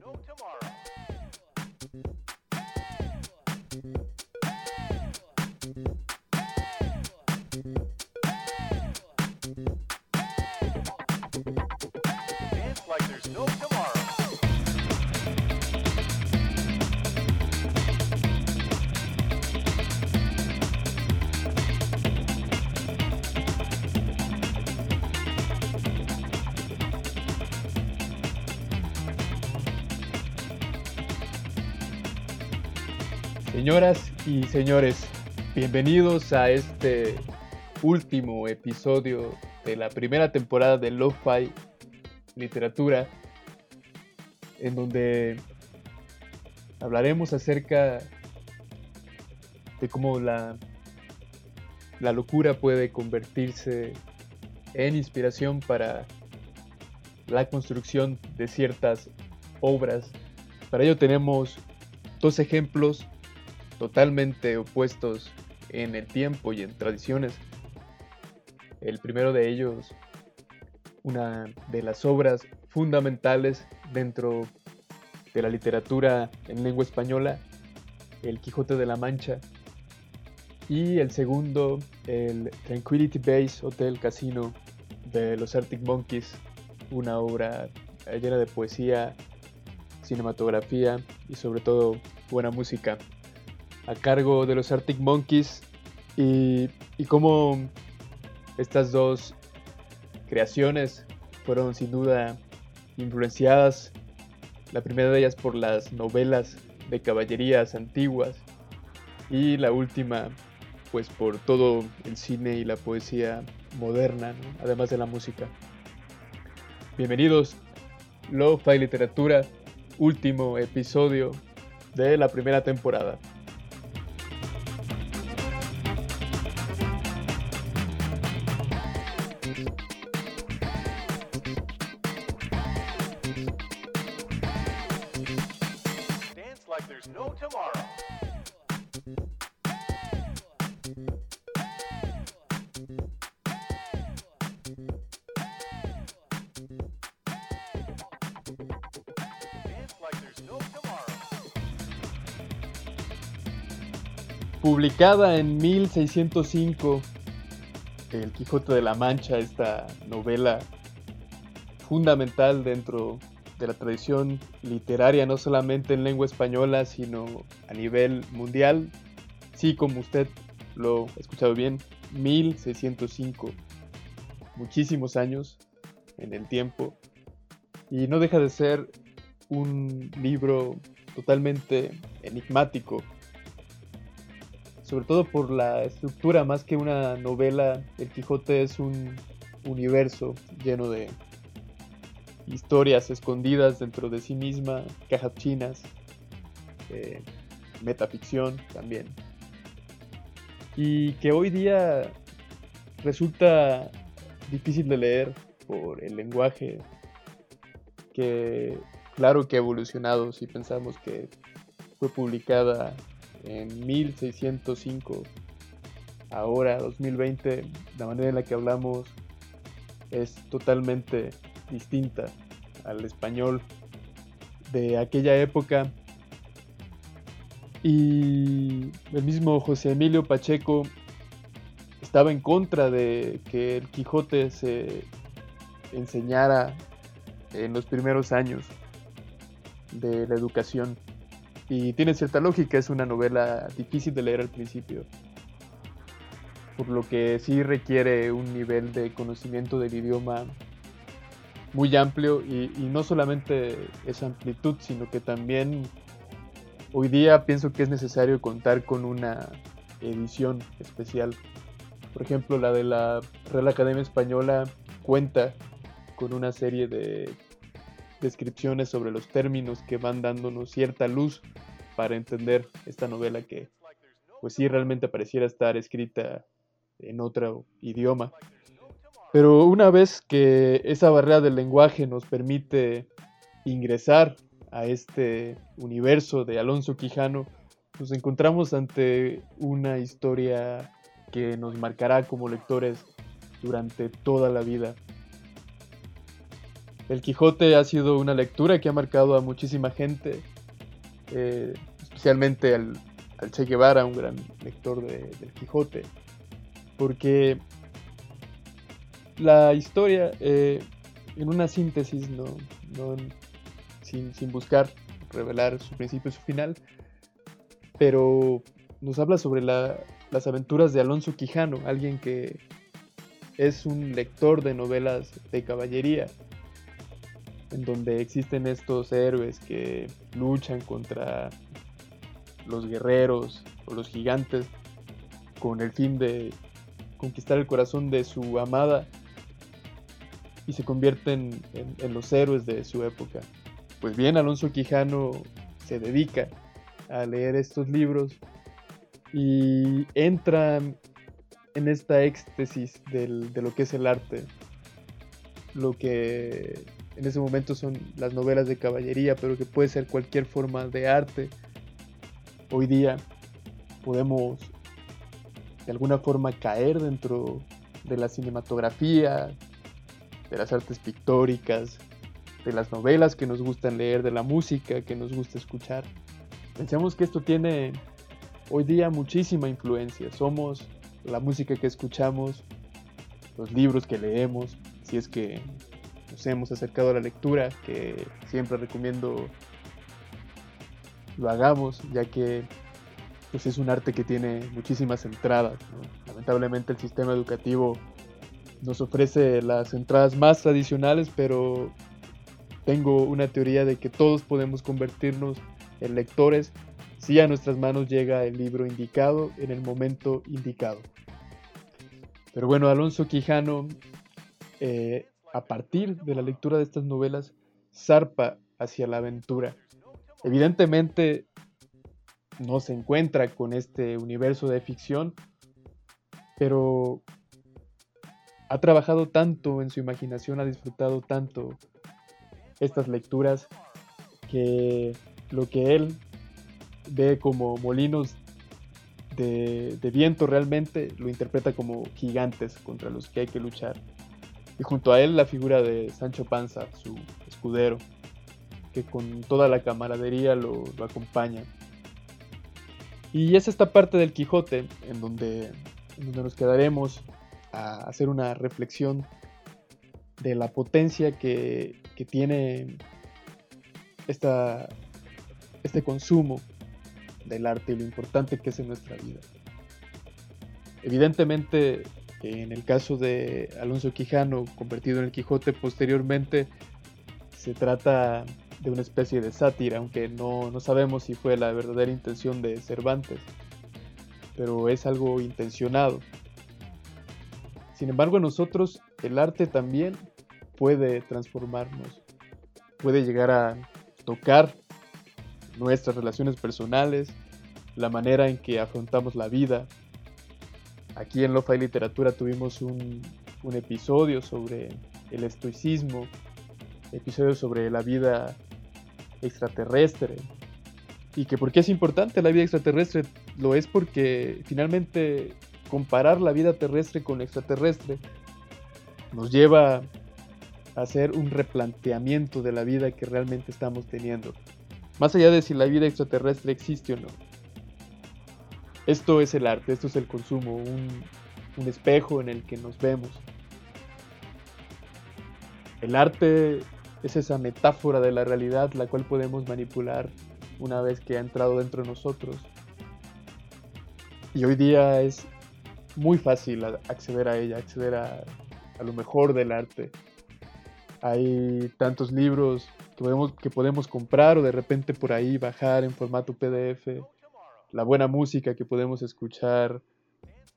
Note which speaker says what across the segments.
Speaker 1: no tomorrow. Hey! Hey! Hey! Señoras y señores, bienvenidos a este último episodio de la primera temporada de Lo-Fi Literatura, en donde hablaremos acerca de cómo la, la locura puede convertirse en inspiración para la construcción de ciertas obras. Para ello tenemos dos ejemplos totalmente opuestos en el tiempo y en tradiciones. El primero de ellos, una de las obras fundamentales dentro de la literatura en lengua española, El Quijote de la Mancha. Y el segundo, el Tranquility Base Hotel Casino de los Arctic Monkeys, una obra llena de poesía, cinematografía y sobre todo buena música a cargo de los Arctic Monkeys y, cómo estas dos creaciones fueron sin duda influenciadas, la primera de ellas por las novelas de caballerías antiguas y la última pues por todo el cine y la poesía moderna, además de la música. Bienvenidos, Lo-Fi Literatura, último episodio de la primera temporada. Publicada en 1605, El Quijote de la Mancha, esta novela fundamental dentro de la tradición literaria, no solamente en lengua española, sino a nivel mundial. Sí, como usted lo ha escuchado bien, 1605, muchísimos años en el tiempo, y no deja de ser un libro totalmente enigmático sobre todo por la estructura, más que una novela, El Quijote es un universo lleno de historias escondidas dentro de sí misma, cajas chinas, eh, metaficción también. Y que hoy día resulta difícil de leer por el lenguaje que claro que ha evolucionado si pensamos que fue publicada en 1605, ahora 2020, la manera en la que hablamos es totalmente distinta al español de aquella época. Y el mismo José Emilio Pacheco estaba en contra de que el Quijote se enseñara en los primeros años de la educación. Y tiene cierta lógica, es una novela difícil de leer al principio. Por lo que sí requiere un nivel de conocimiento del idioma muy amplio y, no solamente esa amplitud, sino que también hoy día pienso que es necesario contar con una edición especial. Por ejemplo, la de la Real Academia Española cuenta con una serie de descripciones sobre los términos que van dándonos cierta luz para entender esta novela que pues sí realmente pareciera estar escrita en otro idioma. Pero una vez que esa barrera del lenguaje nos permite ingresar a este universo de Alonso Quijano, nos encontramos ante una historia que nos marcará como lectores durante toda la vida. El Quijote ha sido una lectura que ha marcado a muchísima gente, eh, especialmente al, Che Guevara, un gran lector del Quijote, porque la historia, eh, en una síntesis, no, sin, buscar revelar su principio y su final, pero nos habla sobre las aventuras de Alonso Quijano, alguien que es un lector de novelas de caballería, en donde existen estos héroes que luchan contra los guerreros o los gigantes con el fin de conquistar el corazón de su amada y se convierten en, los héroes de su época. Pues bien, Alonso Quijano se dedica a leer estos libros y entra en esta éxtasis de lo que es el arte, lo que en ese momento son las novelas de caballería, pero que puede ser cualquier forma de arte. Hoy día podemos de alguna forma caer dentro de la cinematografía, de las artes pictóricas, de las novelas que nos gustan leer, de la música que nos gusta escuchar. Pensamos que esto tiene hoy día muchísima influencia. Somos la música que escuchamos, los libros que leemos, si es que nos hemos acercado a la lectura, que siempre recomiendo lo hagamos, ya que pues, es un arte que tiene muchísimas entradas. Lamentablemente el sistema educativo nos ofrece las entradas más tradicionales, pero tengo una teoría de que todos podemos convertirnos en lectores si a nuestras manos llega el libro indicado en el momento indicado. Pero bueno, Alonso Quijano, eh, a partir de la lectura de estas novelas, zarpa hacia la aventura. Evidentemente no se encuentra con este universo de ficción, pero ha trabajado tanto en su imaginación, ha disfrutado tanto estas lecturas que lo que él ve como molinos de, viento realmente lo interpreta como gigantes contra los que hay que luchar. Y junto a él la figura de Sancho Panza, su escudero, que con toda la camaradería lo, acompaña. Y es esta parte del Quijote en donde, en donde nos quedaremos a hacer una reflexión de la potencia que, que tiene esta, este consumo del arte y lo importante que es en nuestra vida. Evidentemente, en el caso de Alonso Quijano, convertido en el Quijote posteriormente, se trata de una especie de sátira, aunque no, no sabemos si fue la verdadera intención de Cervantes, pero es algo intencionado. Sin embargo, en nosotros el arte también puede transformarnos, puede llegar a tocar nuestras relaciones personales, la manera en que afrontamos la vida. Aquí en Lofa y Literatura tuvimos un, episodio sobre el estoicismo, episodio sobre la vida extraterrestre. Y que por qué es importante la vida extraterrestre, lo es porque finalmente comparar la vida terrestre con la extraterrestre nos lleva a hacer un replanteamiento de la vida que realmente estamos teniendo. Más allá de si la vida extraterrestre existe o no. Esto es el arte, esto es el consumo, un, espejo en el que nos vemos. El arte es esa metáfora de la realidad la cual podemos manipular una vez que ha entrado dentro de nosotros. Y hoy día es muy fácil acceder a ella, acceder a, a lo mejor del arte. Hay tantos libros que podemos, que podemos comprar o de repente por ahí bajar en formato PDF. La buena música que podemos escuchar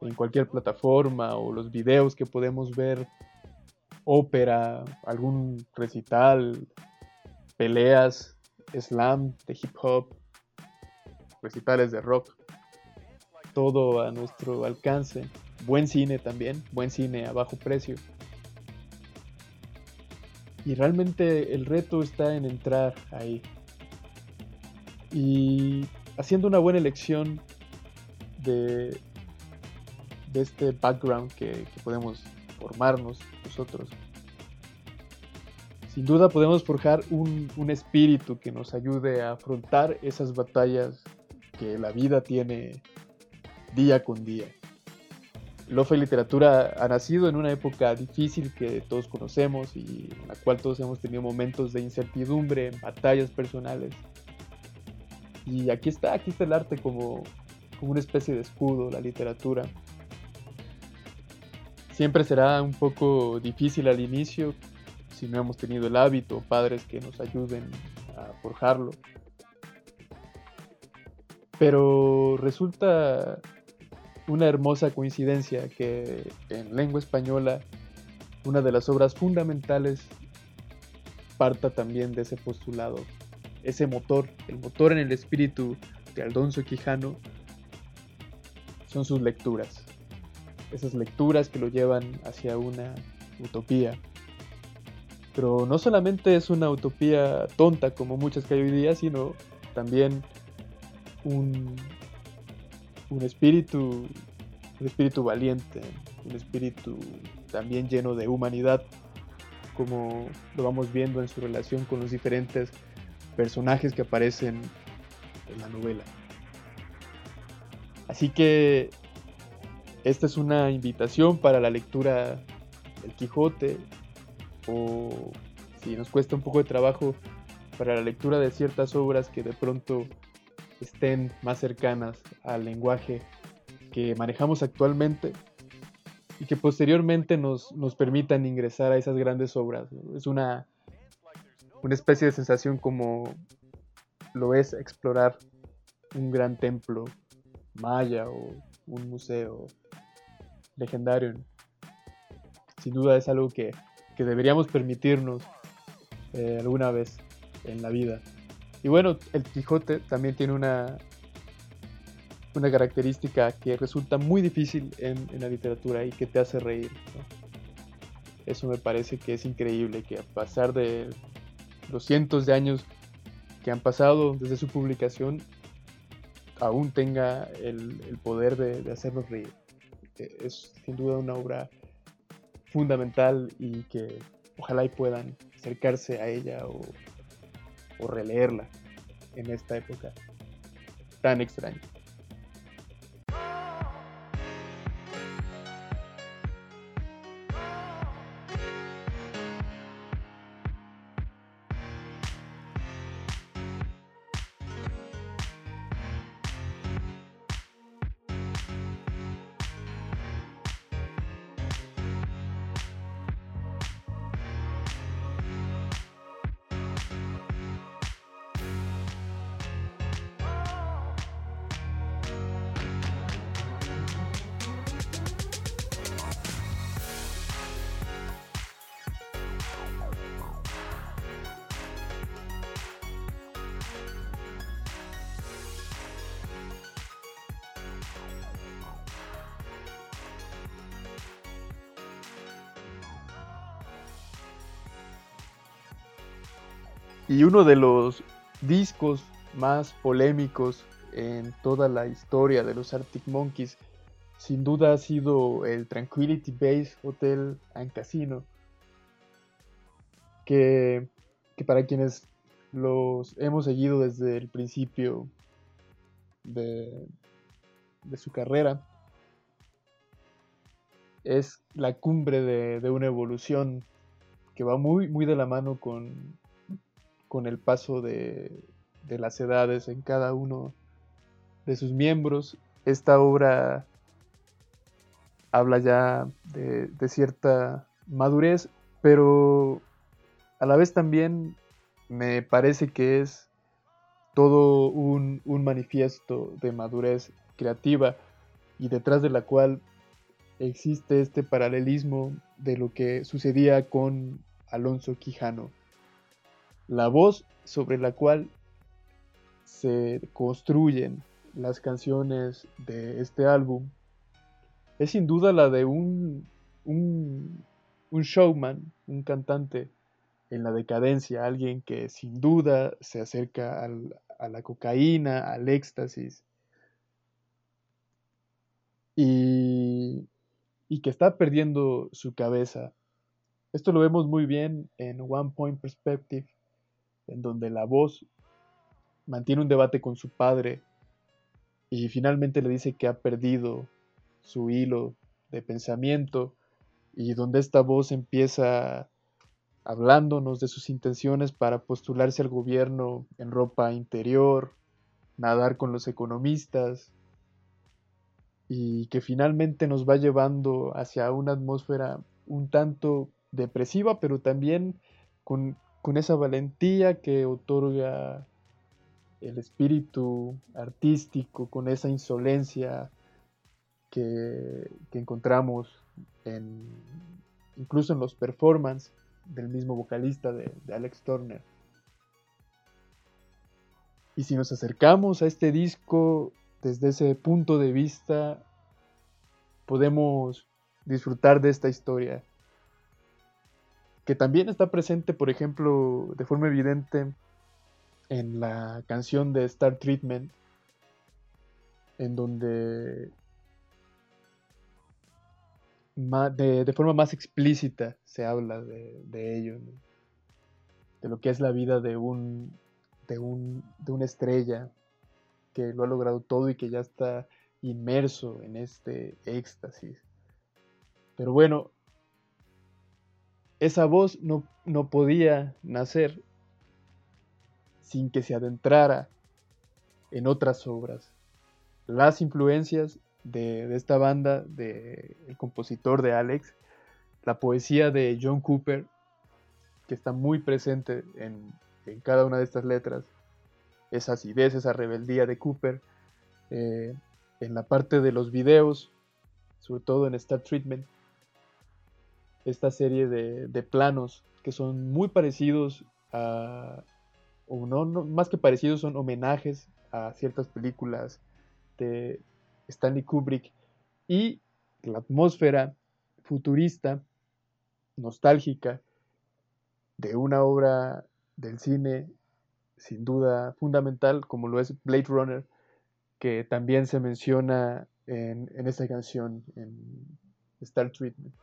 Speaker 1: en cualquier plataforma o los videos que podemos ver, ópera, algún recital, peleas, slam de hip hop, recitales de rock, todo a nuestro alcance. Buen cine también, buen cine a bajo precio. Y realmente el reto está en entrar ahí. Y haciendo una buena elección de, este background que, podemos formarnos nosotros. sin duda podemos forjar un, un espíritu que nos ayude a afrontar esas batallas que la vida tiene día con día. Lofa y literatura ha nacido en una época difícil que todos conocemos y en la cual todos hemos tenido momentos de incertidumbre, batallas personales. Y aquí está, aquí está el arte como, como una especie de escudo, la literatura. Siempre será un poco difícil al inicio si no hemos tenido el hábito, padres que nos ayuden a forjarlo. Pero resulta una hermosa coincidencia que en lengua española una de las obras fundamentales parta también de ese postulado, ese motor, el motor en el espíritu de Aldonso Quijano son sus lecturas, esas lecturas que lo llevan hacia una utopía. Pero no solamente es una utopía tonta como muchas que hay hoy día, sino también un, un espíritu, un espíritu valiente, un espíritu también lleno de humanidad, como lo vamos viendo en su relación con los diferentes personajes que aparecen en la novela. Así que esta es una invitación para la lectura del Quijote o si nos cuesta un poco de trabajo para la lectura de ciertas obras que de pronto estén más cercanas al lenguaje que manejamos actualmente y que posteriormente nos, nos permitan ingresar a esas grandes obras. Es una, una especie de sensación como lo es explorar un gran templo maya o un museo legendario. Sin duda es algo que, que deberíamos permitirnos eh, alguna vez en la vida. Y bueno, el Quijote también tiene una, una característica que resulta muy difícil en, la literatura y que te hace reír. Eso me parece que es increíble, que a pesar de los cientos de años que han pasado desde su publicación, aún tenga el, poder de, hacernos reír. E, es sin duda una obra fundamental y que ojalá y puedan acercarse a ella o o releerla en esta época tan extraña. Y uno de los discos más polémicos en toda la historia de los Arctic Monkeys, sin duda ha sido el Tranquility Base Hotel and Casino, que, para quienes los hemos seguido desde el principio de, de su carrera, es la cumbre de, de, una evolución que va muy, muy de la mano con, con el paso de, las edades en cada uno de sus miembros. Esta obra habla ya de, cierta madurez, pero a la vez también me parece que es todo un, manifiesto de madurez creativa y detrás de la cual existe este paralelismo de lo que sucedía con Alonso Quijano la voz sobre la cual se construyen las canciones de este álbum es sin duda la de un, un, showman, un cantante en la decadencia, alguien que sin duda se acerca a la cocaína, al éxtasis, y, y que está perdiendo su cabeza. Esto lo vemos muy bien en One Point Perspective, en donde la voz mantiene un debate con su padre y finalmente le dice que ha perdido su hilo de pensamiento y donde esta voz empieza hablándonos de sus intenciones para postularse al gobierno en ropa interior, nadar con los economistas y que finalmente nos va llevando hacia una atmósfera un tanto depresiva, pero también con, con esa valentía que otorga el espíritu artístico, con esa insolencia que, encontramos en, incluso en los performances del mismo vocalista de, de Alex Turner. Y si nos acercamos a este disco desde ese punto de vista, podemos disfrutar de esta historia, que también está presente, por ejemplo, de forma evidente en la canción de Star Treatment, en donde de, forma más explícita se habla de, ello, de lo que es la vida de un, de, un, de una estrella que lo ha logrado todo y que ya está inmerso en este éxtasis. Pero bueno, esa voz no, no podía nacer sin que se adentrara en otras obras. Las influencias de, esta banda, del el compositor de Alex, la poesía de John Cooper, que está muy presente en, cada una de estas letras, esa acidez, esa rebeldía de Cooper, eh, en la parte de los videos, sobre todo en Star Treatment, esta serie de, planos que son muy parecidos a, o no, más que parecidos, son homenajes a ciertas películas de Stanley Kubrick y la atmósfera futurista, nostálgica, de una obra del cine sin duda fundamental como lo es Blade Runner, que también se menciona en, en esta canción, en Star Treatment.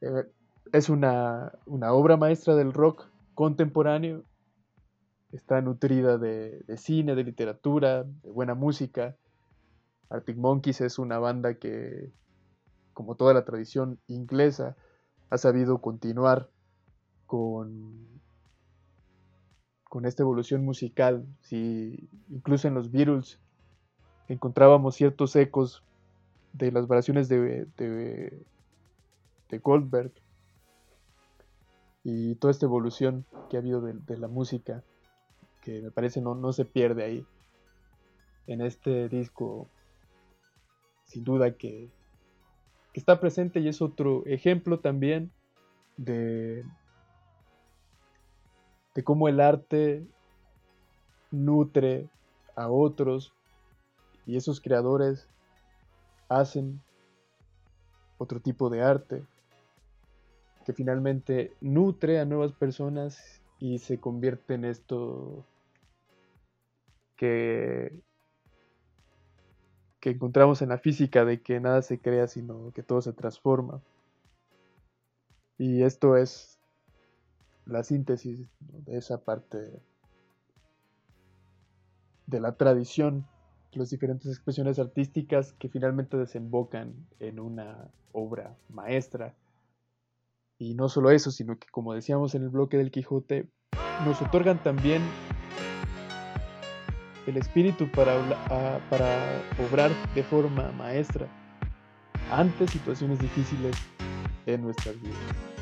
Speaker 1: Eh, es una, obra maestra del rock contemporáneo. Está nutrida de, cine, de literatura, de buena música. Arctic Monkeys es una banda que, como toda la tradición inglesa, ha sabido continuar con, con esta evolución musical. Si incluso en los Beatles encontrábamos ciertos ecos de las variaciones de, de Goldberg y toda esta evolución que ha habido de, la música, que me parece no, no se pierde ahí. En este disco, sin duda que, está presente y es otro ejemplo también de, de cómo el arte nutre a otros y esos creadores hacen otro tipo de arte que finalmente nutre a nuevas personas y se convierte en esto que, que encontramos en la física de que nada se crea sino que todo se transforma. Y esto es la síntesis de esa parte de la tradición, las diferentes expresiones artísticas que finalmente desembocan en una obra maestra y no solo eso, sino que como decíamos en el bloque del Quijote, nos otorgan también el espíritu para, para obrar de forma maestra ante situaciones difíciles en nuestras vidas.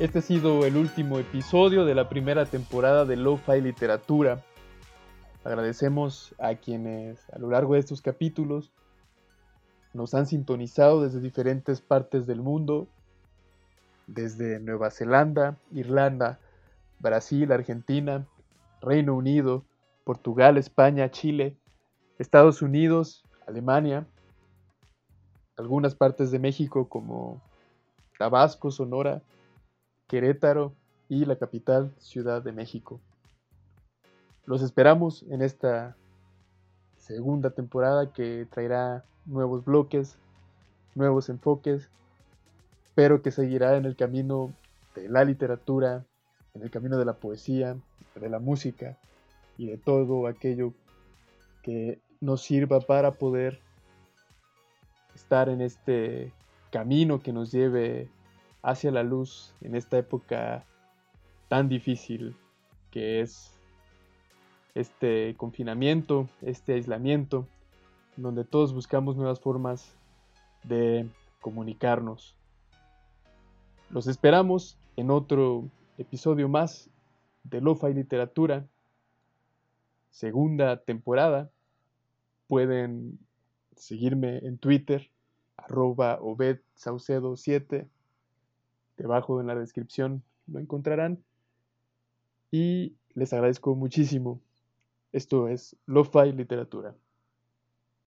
Speaker 1: Este ha sido el último episodio de la primera temporada de Lo-Fi Literatura. Agradecemos a quienes a lo largo de estos capítulos nos han sintonizado desde diferentes partes del mundo, desde Nueva Zelanda, Irlanda, Brasil, Argentina, Reino Unido, Portugal, España, Chile, Estados Unidos, Alemania, algunas partes de México como Tabasco, Sonora, Querétaro y la capital, Ciudad de México. Los esperamos en esta segunda temporada que traerá nuevos bloques, nuevos enfoques, pero que seguirá en el camino de la literatura, en el camino de la poesía, de la música y de todo aquello que nos sirva para poder estar en este camino que nos lleve hacia la luz en esta época tan difícil que es este confinamiento, este aislamiento, donde todos buscamos nuevas formas de comunicarnos. Los esperamos en otro episodio más de Lo-Fi Literatura, segunda temporada. Pueden seguirme en Twitter, arroba obedsaucedo7. Debajo en la descripción lo encontrarán. Y les agradezco muchísimo. Esto es Lo-Fi Literatura.